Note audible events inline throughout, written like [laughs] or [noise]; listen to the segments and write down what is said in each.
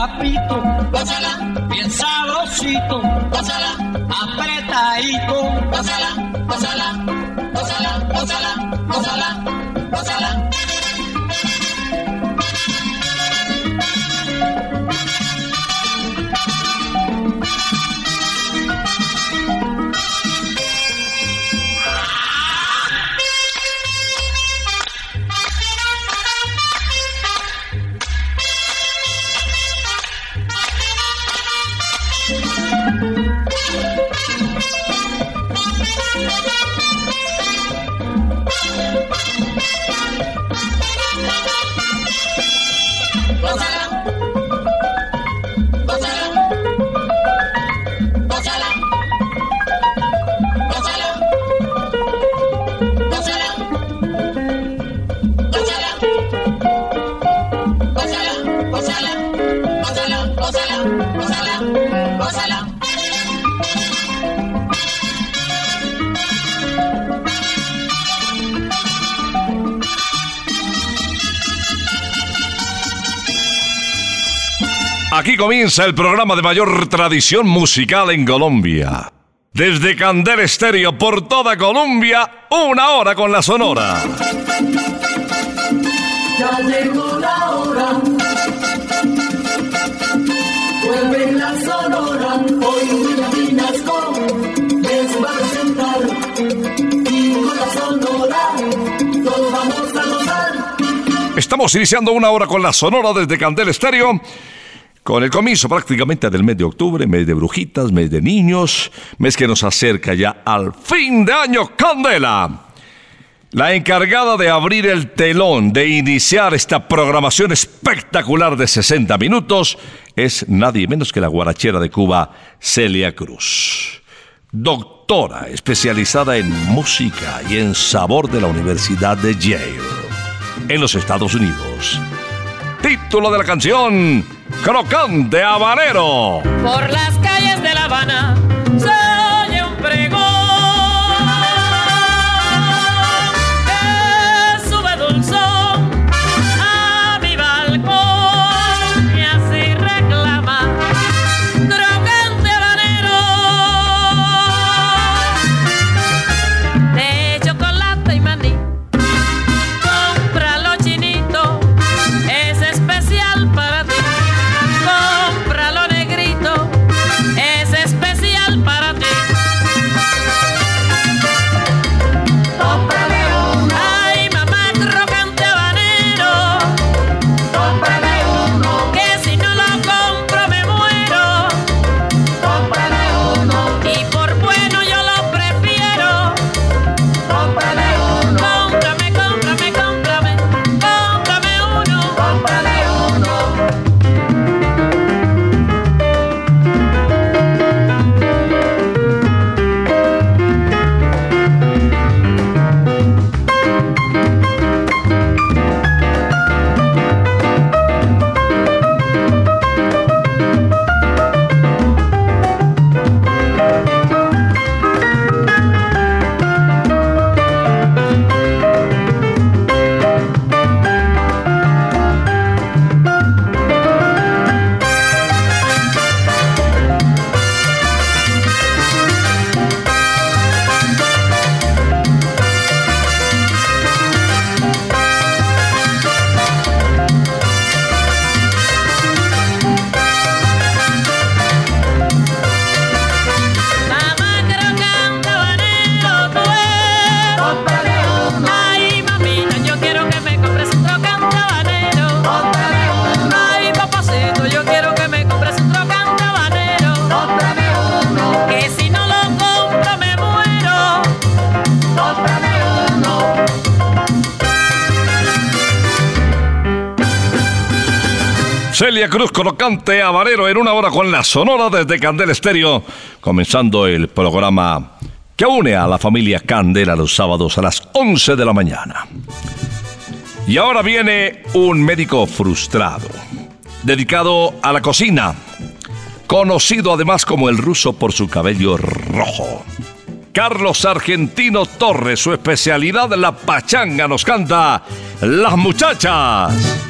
papito, gózala, bien sabrosito, apretadito, gózala, gózala, gózala, gózala. 我在。Aquí comienza el programa de mayor tradición musical en Colombia. Desde Candel Estéreo por toda Colombia, una hora con la Sonora. Ya llegó la hora. Vuelve la Sonora, hoy Vinasco les va a presentar. Y con la Sonora, todos vamos a gozar. Estamos iniciando una hora con la Sonora desde Candel Estéreo. Con el comienzo prácticamente del mes de octubre, mes de brujitas, mes de niños, mes que nos acerca ya al fin de año Candela. La encargada de abrir el telón, de iniciar esta programación espectacular de 60 minutos, es nadie menos que la guarachera de Cuba, Celia Cruz. Doctora especializada en música y en sabor de la Universidad de Yale, en los Estados Unidos. Título de la canción, Crocante Habanero. Por las calles de La Habana Cruz Colocante Avarero en una hora con la Sonora desde Candel Estéreo, comenzando el programa que une a la familia Candela los sábados a las 11 de la mañana. Y ahora viene un médico frustrado, dedicado a la cocina, conocido además como el ruso por su cabello rojo. Carlos Argentino Torres, su especialidad la pachanga, nos canta Las Muchachas.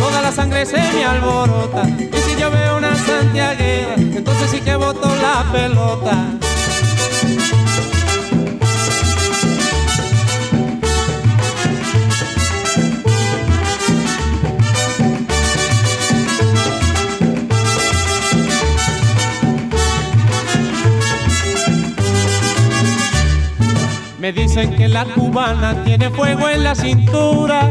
toda la sangre se me alborota. Y si yo veo una santiaguera, entonces sí que boto la pelota. Me dicen que la cubana tiene fuego en la cintura.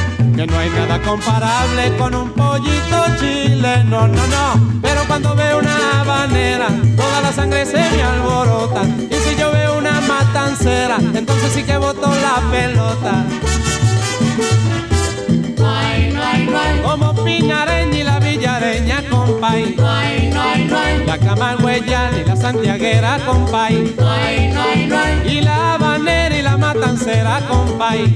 Que no hay nada comparable con un pollito chileno, no, no. Pero cuando veo una habanera, toda la sangre se me alborota. Y si yo veo una matancera, entonces sí que boto la pelota. No no no. Como Pinareña y la Villareña, compay. No no no. La Camagüeyana y la Santiaguera, compay. No no no. Y la habanera y la matancera, compay.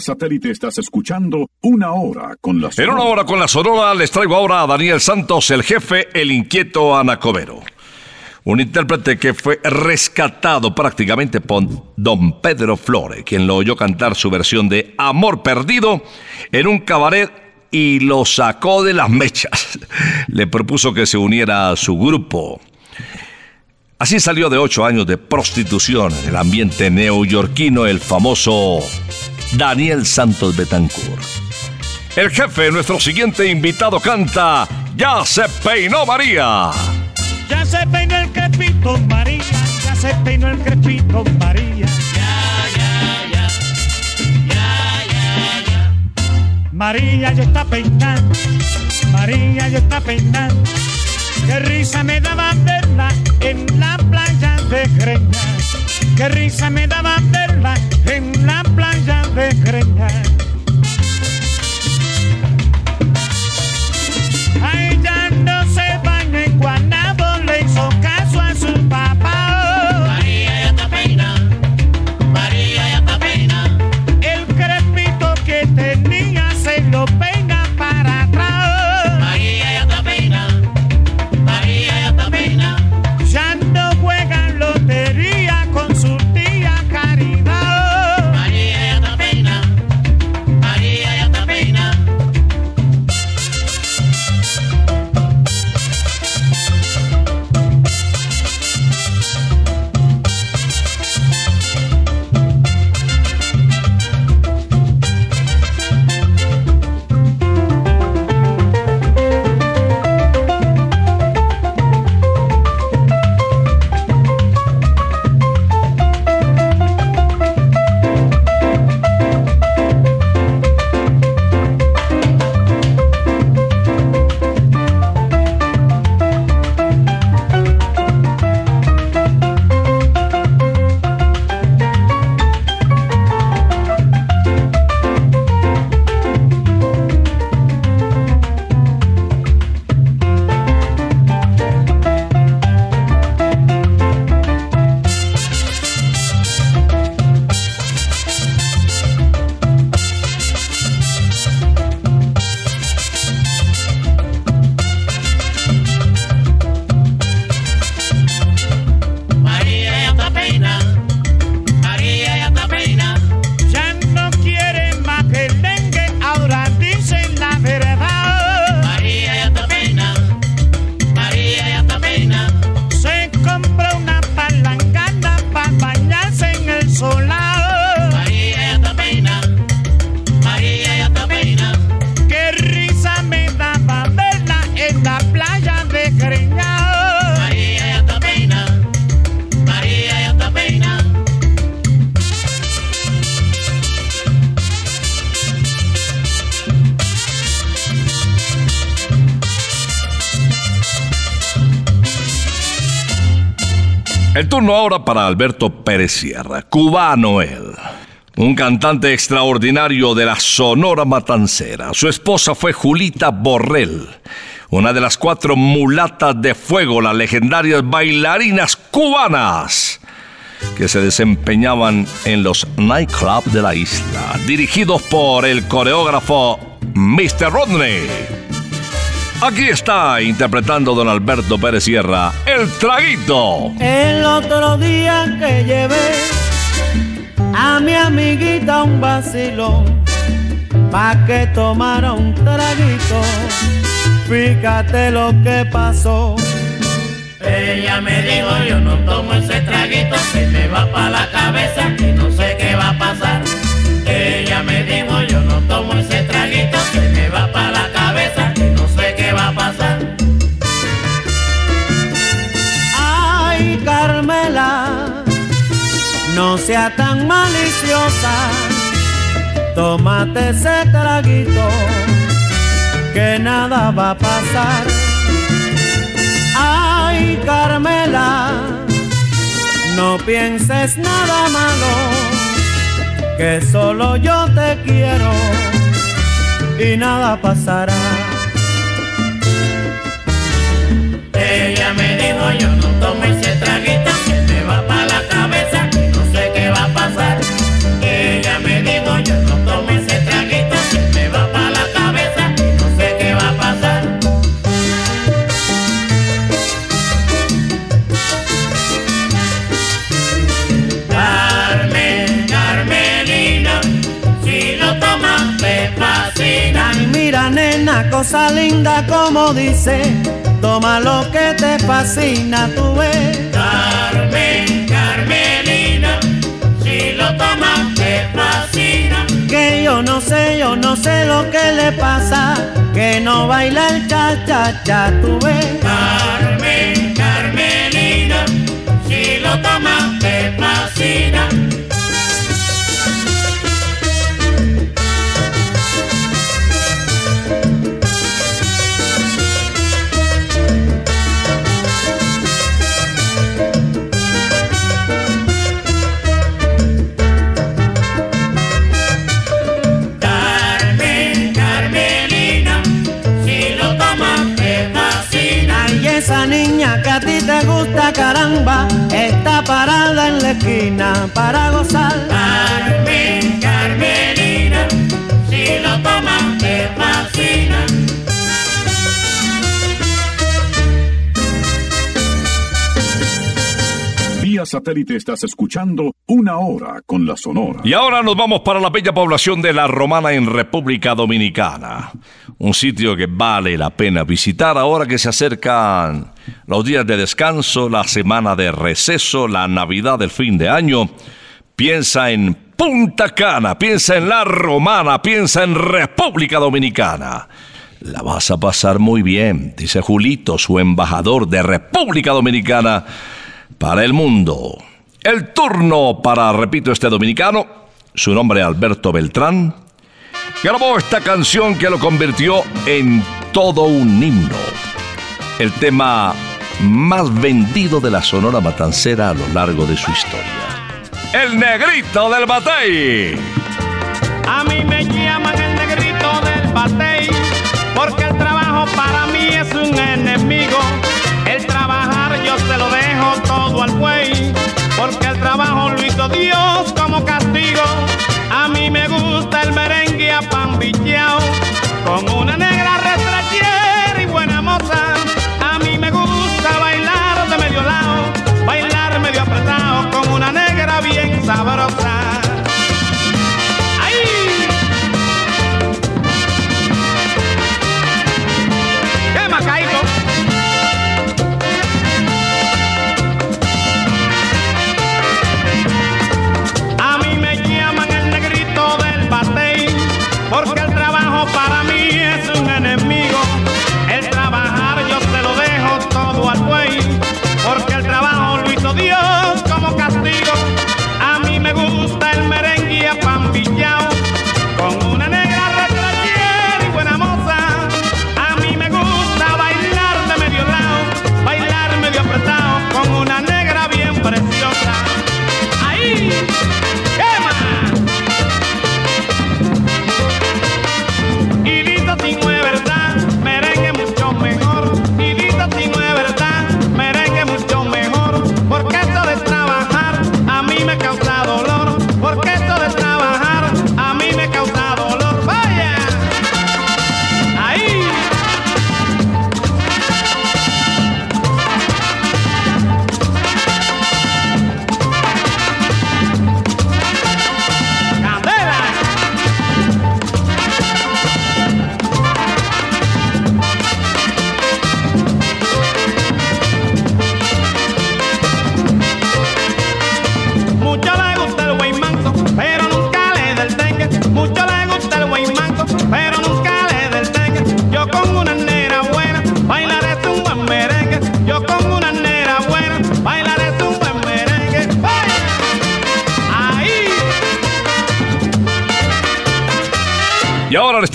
Satélite estás escuchando Una Hora con la En Sonora. una hora con la Sonora les traigo ahora a Daniel Santos, el jefe, el inquieto Anacobero. Un intérprete que fue rescatado prácticamente por don Pedro Flore, quien lo oyó cantar su versión de Amor Perdido en un cabaret y lo sacó de las mechas. [laughs] Le propuso que se uniera a su grupo. Así salió de ocho años de prostitución en el ambiente neoyorquino el famoso Daniel Santos Betancourt. El jefe, nuestro siguiente invitado, canta Ya se peinó María. Ya se peinó el crepito María, ya se peinó el crepito María. María ya está peinando, María ya está peinando. Qué risa me daba verla en la playa de Greñas. Qué risa me daba verla de. Ahora para Alberto Pérez Sierra, cubano él. Un cantante extraordinario de la Sonora Matancera. Su esposa fue Julita Borrell, una de las cuatro mulatas de fuego, las legendarias bailarinas cubanas que se desempeñaban en los nightclubs de la isla, dirigidos por el coreógrafo Mr. Rodney. Aquí está interpretando don Alberto Pérez Sierra, El Traguito. El otro día que llevé a mi amiguita un vacilón pa' que tomara un traguito. Fíjate lo que pasó. Ella me dijo yo no tomo ese traguito, se me va pa' la cabeza y no sé qué va a pasar. Ella me dijo yo no tomo ese traguito, se me va pa' la cabeza sea tan maliciosa. Tómate ese traguito, que nada va a pasar. Ay, Carmela, no pienses nada malo, que solo yo te quiero y nada pasará. Ella me dijo yo como dice, toma lo que te fascina, tú ves. Carmen, Carmelina, si lo tomas te fascina. Que yo no sé, yo no sé lo que le pasa, que no baila el cha cha cha, tú ves. Carmen, caramba, está parada en la esquina para gozar. Satélite estás escuchando Una Hora con la Sonora. Y ahora nos vamos para la bella población de La Romana en República Dominicana. Un sitio que vale la pena visitar ahora que se acercan los días de descanso, la semana de receso, la Navidad del fin de año. Piensa en Punta Cana, piensa en La Romana, piensa en República Dominicana. La vas a pasar muy bien, dice Julito, su embajador de República Dominicana para el mundo. El turno para, repito, este dominicano, su nombre Alberto Beltrán, grabó esta canción que lo convirtió en todo un himno. El tema más vendido de la Sonora Matancera a lo largo de su historia. El negrito del batey. A mí me llaman el negrito del batey, porque el trabajo para mí es un enemigo. Al buey, porque el trabajo lo hizo Dios como castigo. A mí me gusta el merengue apambicheao, con una negra retrachera y buena moza. A mí me gusta bailar de medio lado, bailar medio apretado, con una negra bien sabrosa.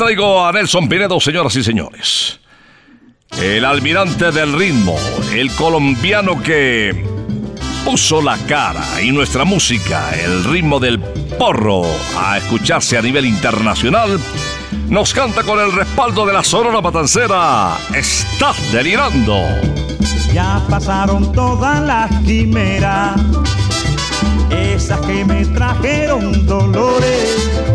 Traigo a Nelson Pinedo, señoras y señores. El almirante del ritmo, el colombiano que puso la cara y nuestra música, el ritmo del porro, a escucharse a nivel internacional, nos canta con el respaldo de la Sonora Matancera. Estás delirando. Ya pasaron todas las quimeras, esas que me trajeron dolores.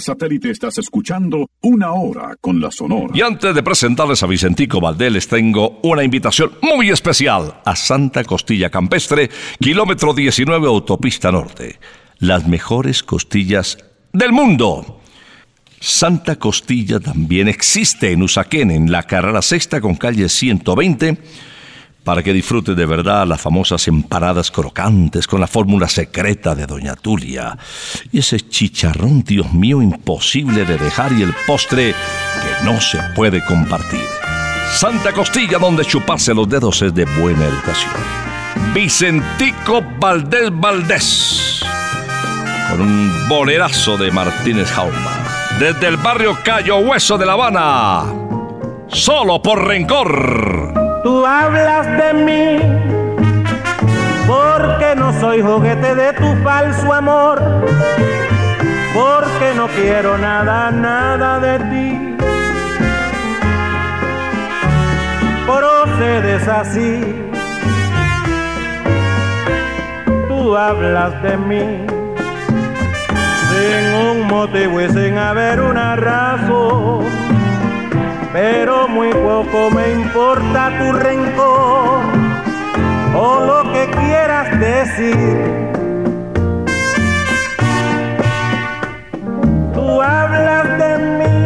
Satélite estás escuchando Una Hora con la Sonora. Y antes de presentarles a Vicentico Valdés, les tengo una invitación muy especial a Santa Costilla Campestre, kilómetro 19 Autopista Norte. Las mejores costillas del mundo. Santa Costilla también existe en Usaquén, en la carrera sexta con calle 120, para que disfrute de verdad las famosas empanadas crocantes con la fórmula secreta de Doña Tulia. Y ese chicharrón, Dios mío, imposible de dejar y el postre que no se puede compartir. Santa Costilla, donde chuparse los dedos es de buena educación. Vicentico Valdés Valdés, con un bolerazo de Martínez Jauma. Desde el barrio Cayo Hueso de La Habana, solo por rencor. Tú hablas de mí porque no soy juguete de tu falso amor, porque no quiero nada, nada de ti. Procedes así, tú hablas de mí sin un motivo y sin haber una razón pero muy poco me importa tu rencor o lo que quieras decir. Tú hablas de mí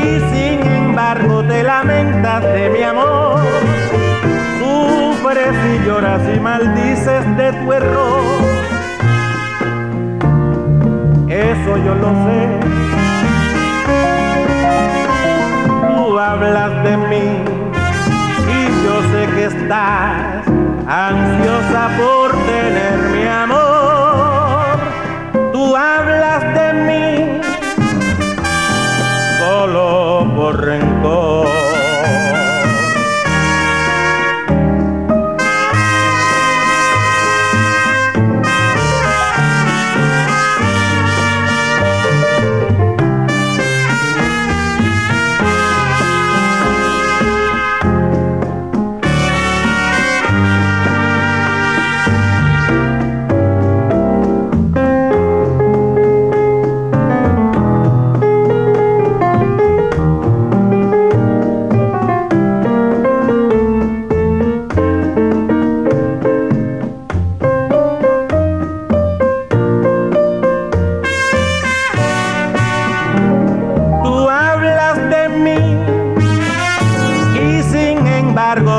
y sin embargo te lamentas de mi amor. Sufres y lloras y maldices de tu error. Eso yo lo sé. Tú hablas de mí y yo sé que estás ansiosa por tener mi amor. Tú hablas de mí solo por rencor.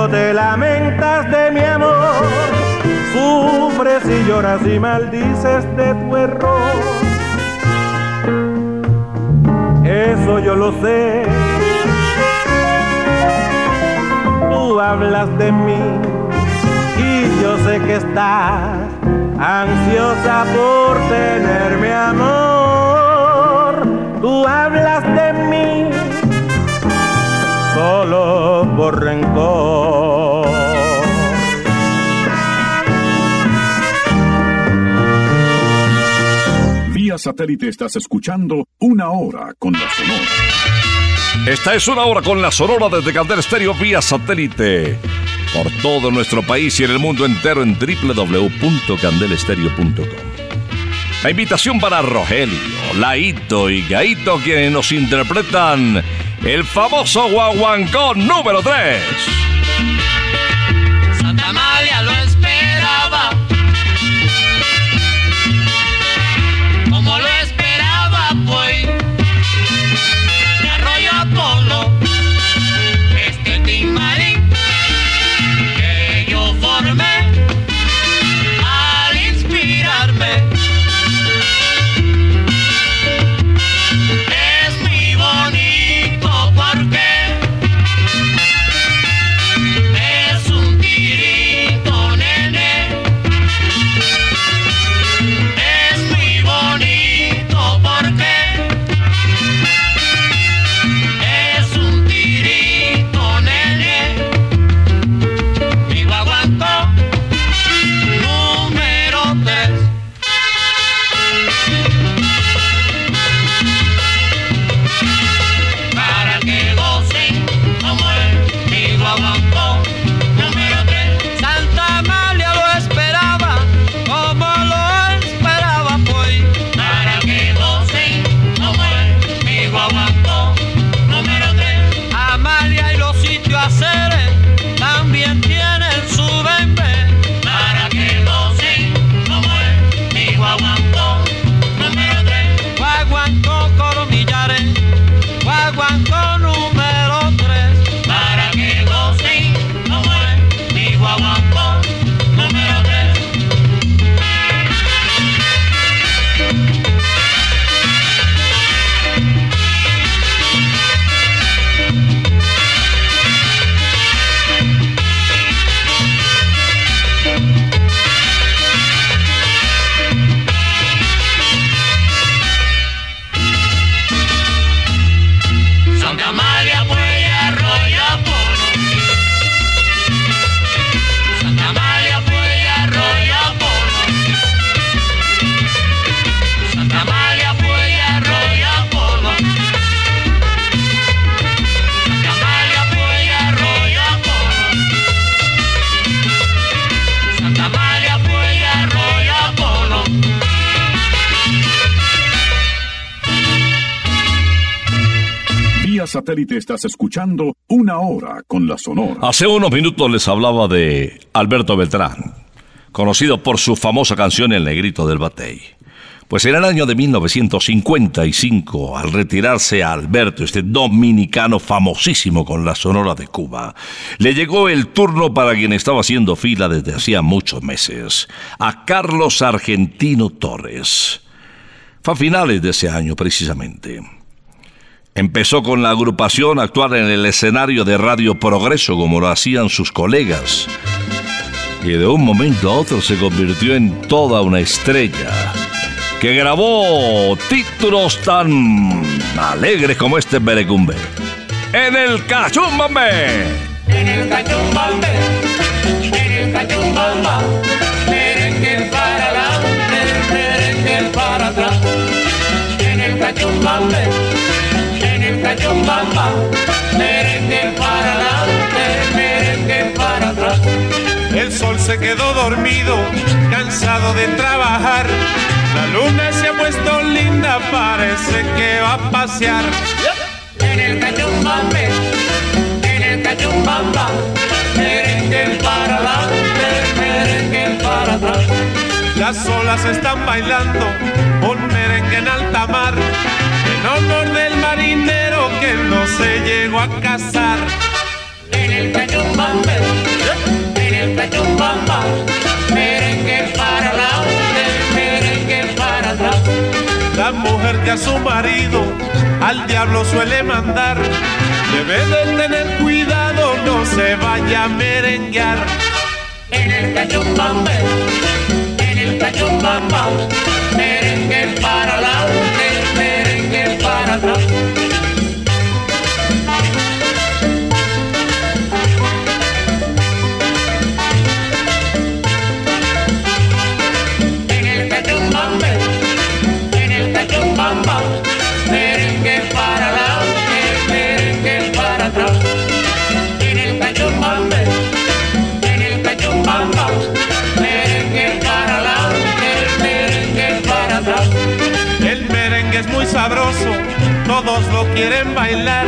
te lamentas de mi amor, sufres y lloras y maldices de tu error. Eso yo lo sé. Tú hablas de mí y yo sé que estás ansiosa por tenerme amor. Tú hablas de mí solo por rencor. Vía satélite estás escuchando Una Hora con la Sonora. Esta es una hora con la Sonora desde Candel Estéreo vía satélite. Por todo nuestro país y en el mundo entero en www.candelestereo.com. La invitación para Rogelio, Laito y Gaito quienes nos interpretan el famoso guaguancó número 3. Santa María lo esperaba. Satélite estás escuchando Una Hora con la Sonora. Hace unos minutos les hablaba de Alberto Beltrán, conocido por su famosa canción El Negrito del Batey. Pues en el año de 1955, al retirarse Alberto, este dominicano famosísimo con la Sonora de Cuba, le llegó el turno para quien estaba haciendo fila desde hacía muchos meses, a Carlos Argentino Torres. Fue a finales de ese año precisamente. Empezó con la agrupación a actuar en el escenario de Radio Progreso como lo hacían sus colegas. Y de un momento a otro se convirtió en toda una estrella que grabó títulos tan alegres como este Berecumbe. En el Cachumbambe. En el cachumbambe, en el cachumbamba, merengue para adelante, merengue para atrás. En el cachumbambe, cachumbamba, merengue para adelante, merengue para atrás. El sol se quedó dormido, cansado de trabajar. La luna se ha puesto linda, parece que va a pasear. En el cachumbambe, en el cachumbamba, merengue para adelante, merengue para atrás. Las olas están bailando un merengue en alta mar. En honor marinero que no se llegó a casar. En el cachumbambe, en el cachumbamba, merengue para adelante, merengue para atrás. La mujer que a su marido al diablo suele mandar, debe de tener cuidado, no se vaya a merenguear. En el cachumbambe, en el cachumbamba, merengue para adelante, merengue para atrás. Quieren bailar.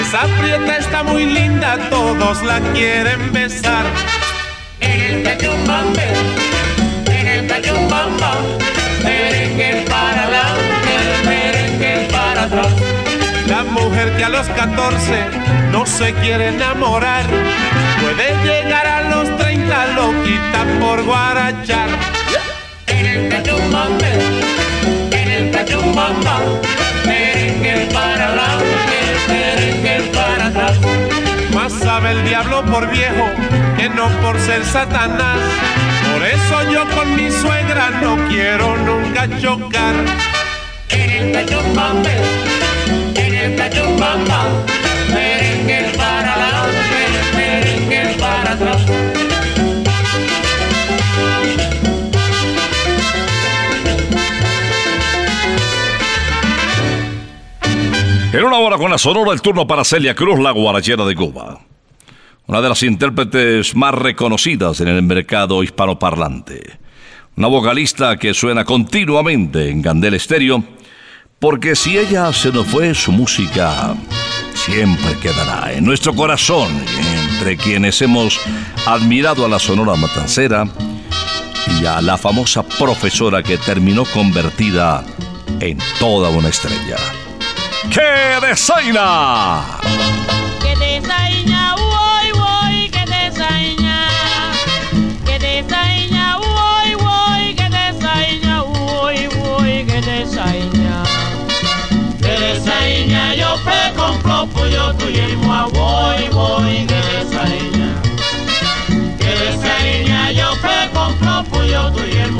Esa prieta está muy linda, todos la quieren besar. En el cachumbambe, en el cachumbamba, merengue para adelante, merengue para atrás. La mujer que a los 14 no se quiere enamorar, puede llegar a los 30, lo quita por guarachar. En el cachumbambe, en el cachumbamba, merengue para adelante, merengue para atrás. Más sabe el diablo por viejo que no por ser Satanás. Por eso yo con mi suegra no quiero nunca chocar. En el cachumbambe, en el cachumbamba, merengue para adelante, merengue para atrás. En una hora con la sonora, el turno para Celia Cruz, la guarachera de Cuba. Una de las intérpretes más reconocidas en el mercado hispanoparlante. Una vocalista que suena continuamente en Gandel Estéreo, porque si ella se nos fue, su música siempre quedará en nuestro corazón, entre quienes hemos admirado a la Sonora Matancera y a la famosa profesora que terminó convertida en toda una estrella. ¡Qué desaina! Que desaña, uy, uy, que desaña. Que desaña, uy, uy, que desaña, uy, uy, que desaña. Que desaña yo pe compro pollo tu yemo a voy voy que desaña. Que desaña yo pe compro pollo tu yemo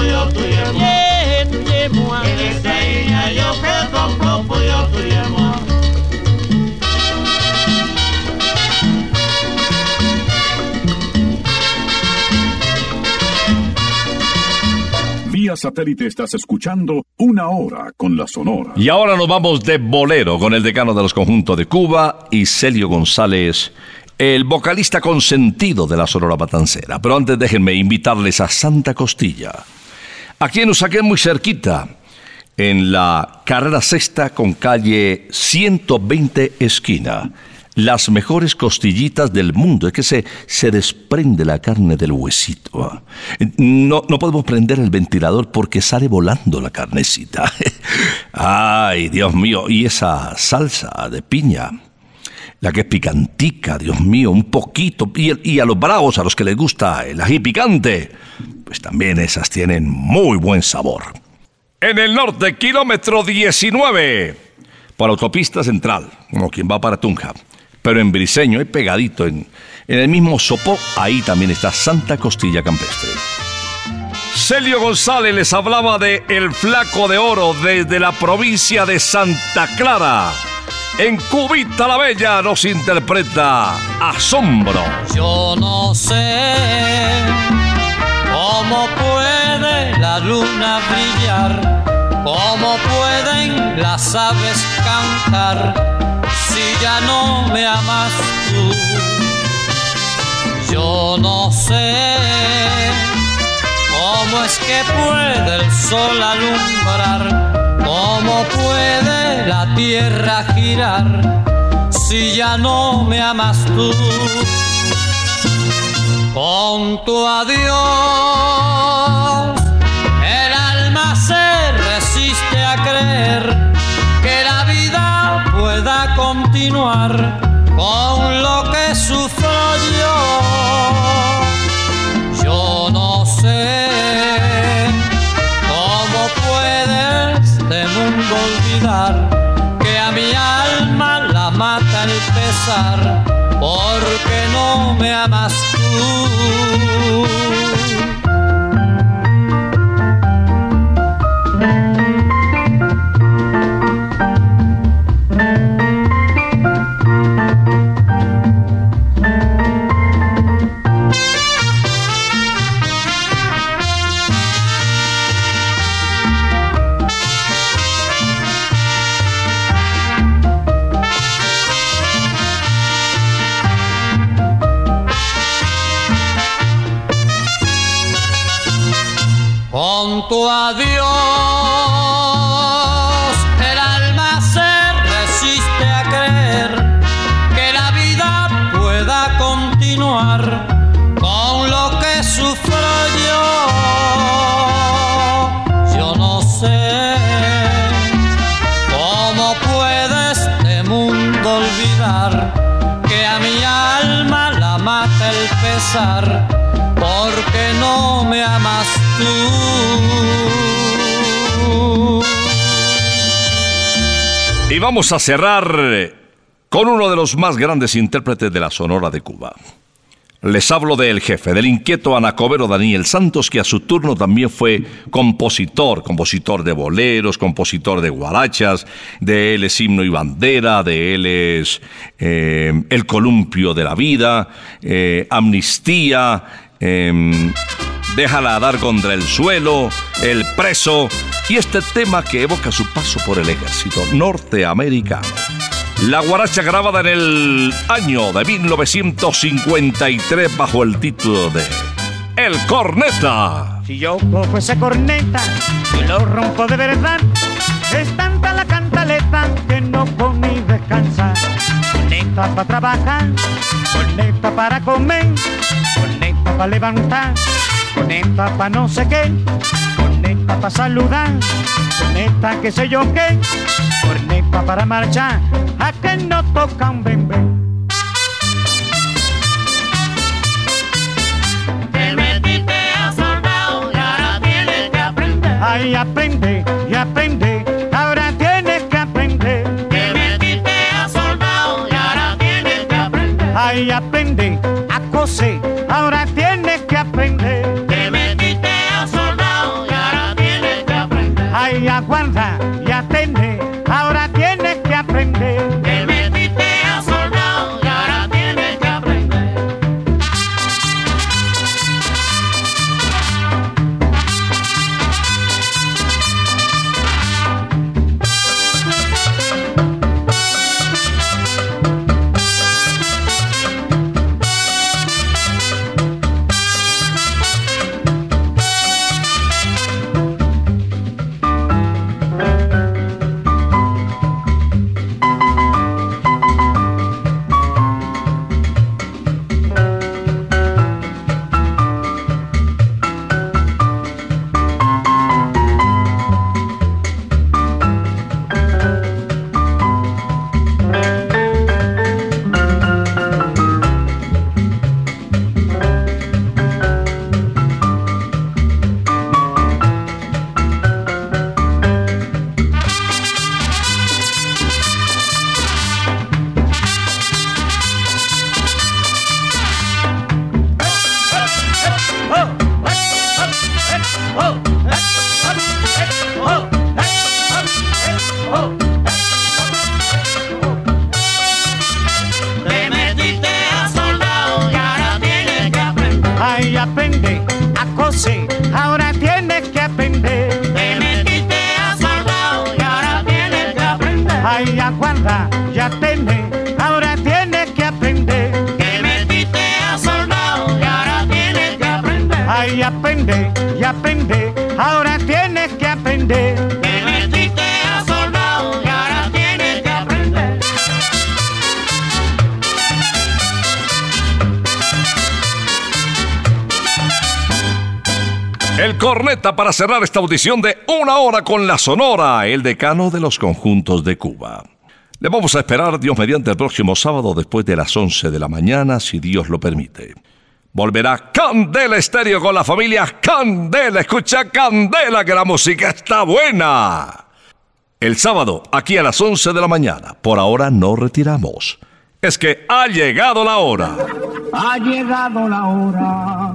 puyo yo Vía satélite estás escuchando una hora con la Sonora. Y ahora nos vamos de bolero con el decano de los conjuntos de Cuba, y Celio González el vocalista consentido de la Sonora Batancera. Pero antes déjenme invitarles a Santa Costilla aquí en Usaquén muy cerquita, en la carrera sexta con calle 120 esquina. Las mejores costillitas del mundo, es que se, se desprende la carne del huesito. No, no podemos prender el ventilador porque sale volando la carnecita. [laughs] Ay, Dios mío, y esa salsa de piña, la que es picantica, Dios mío, un poquito. Y, a los bravos, a los que les gusta el ají picante, pues también esas tienen muy buen sabor. En el norte, kilómetro 19, por autopista central, como quien va para Tunja. Pero en Briseño, ahí pegadito, en, en el mismo Sopó, ahí también está Santa Costilla Campestre. Celio González les hablaba de El Flaco de Oro desde la provincia de Santa Clara. En Cubita la Bella nos interpreta Asombro. Yo no sé cómo puede la luna brillar, cómo pueden las aves cantar si ya no me amas tú. Yo no sé cómo es que puede el sol alumbrar, cómo puede la tierra girar si ya no me amas tú. Con tu adiós, el alma se resiste a creer que la vida pueda continuar que a mi alma la mata el pesar Vamos a cerrar con uno de los más grandes intérpretes de la Sonora de Cuba. Les hablo del jefe, del inquieto anacobero Daniel Santos, que a su turno también fue compositor, compositor de boleros, compositor de guarachas, de él es himno y bandera, de él es eh, el columpio de la vida, eh, amnistía, eh, déjala dar contra el suelo, el preso y este tema que evoca su paso por el ejército norteamericano. La guaracha grabada en el año de 1953 bajo el título de El Corneta. Si yo cojo ese corneta y lo rompo de verdad, es tanta la cantaleta que no con ni descansar. Corneta para trabajar, corneta para comer, corneta para levantar, corneta para no sé qué, corneta para saludar, corneta que sé yo qué, corneta para marchar, a que no toca un bembé. Te metiste a soldado y ahora tienes que aprender. Ay, aprende y aprende, ahora tienes que aprender. Te metiste a soldado y ahora tienes que aprender. Ay, aprende a coser, ahora tienes cerrar esta audición de una hora con la Sonora, el decano de los conjuntos de Cuba. Le vamos a esperar, Dios mediante, el próximo sábado después de las 11 de la mañana, si Dios lo permite. Volverá Candela Estéreo con la familia Candela. Escucha Candela, que la música está buena. El sábado, aquí a las 11 de la mañana. Por ahora no retiramos. Es que ha llegado la hora. Ha llegado la hora.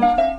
Gózala,